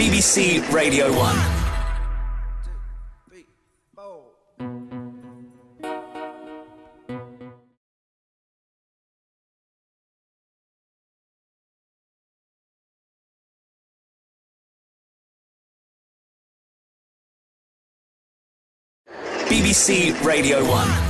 BBC Radio 1. BBC Radio 1.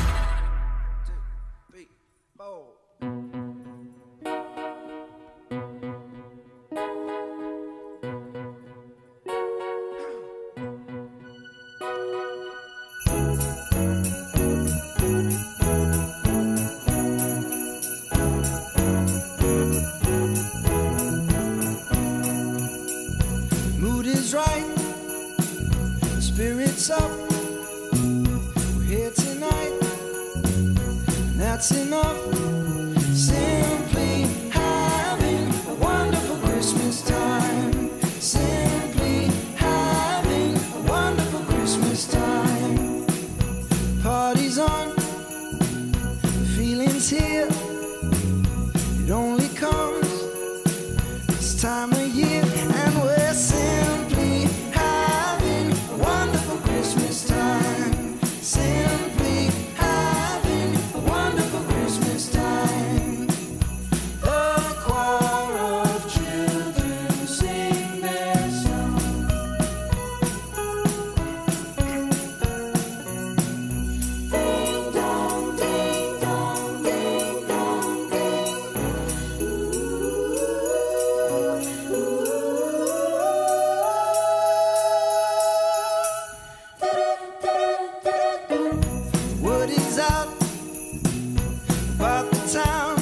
spirits up. We're here tonight, and that's enough. Simply having a wonderful Christmas time. Simply having a wonderful Christmas time. Party's on, the feeling's here. It only comes this time of year. town.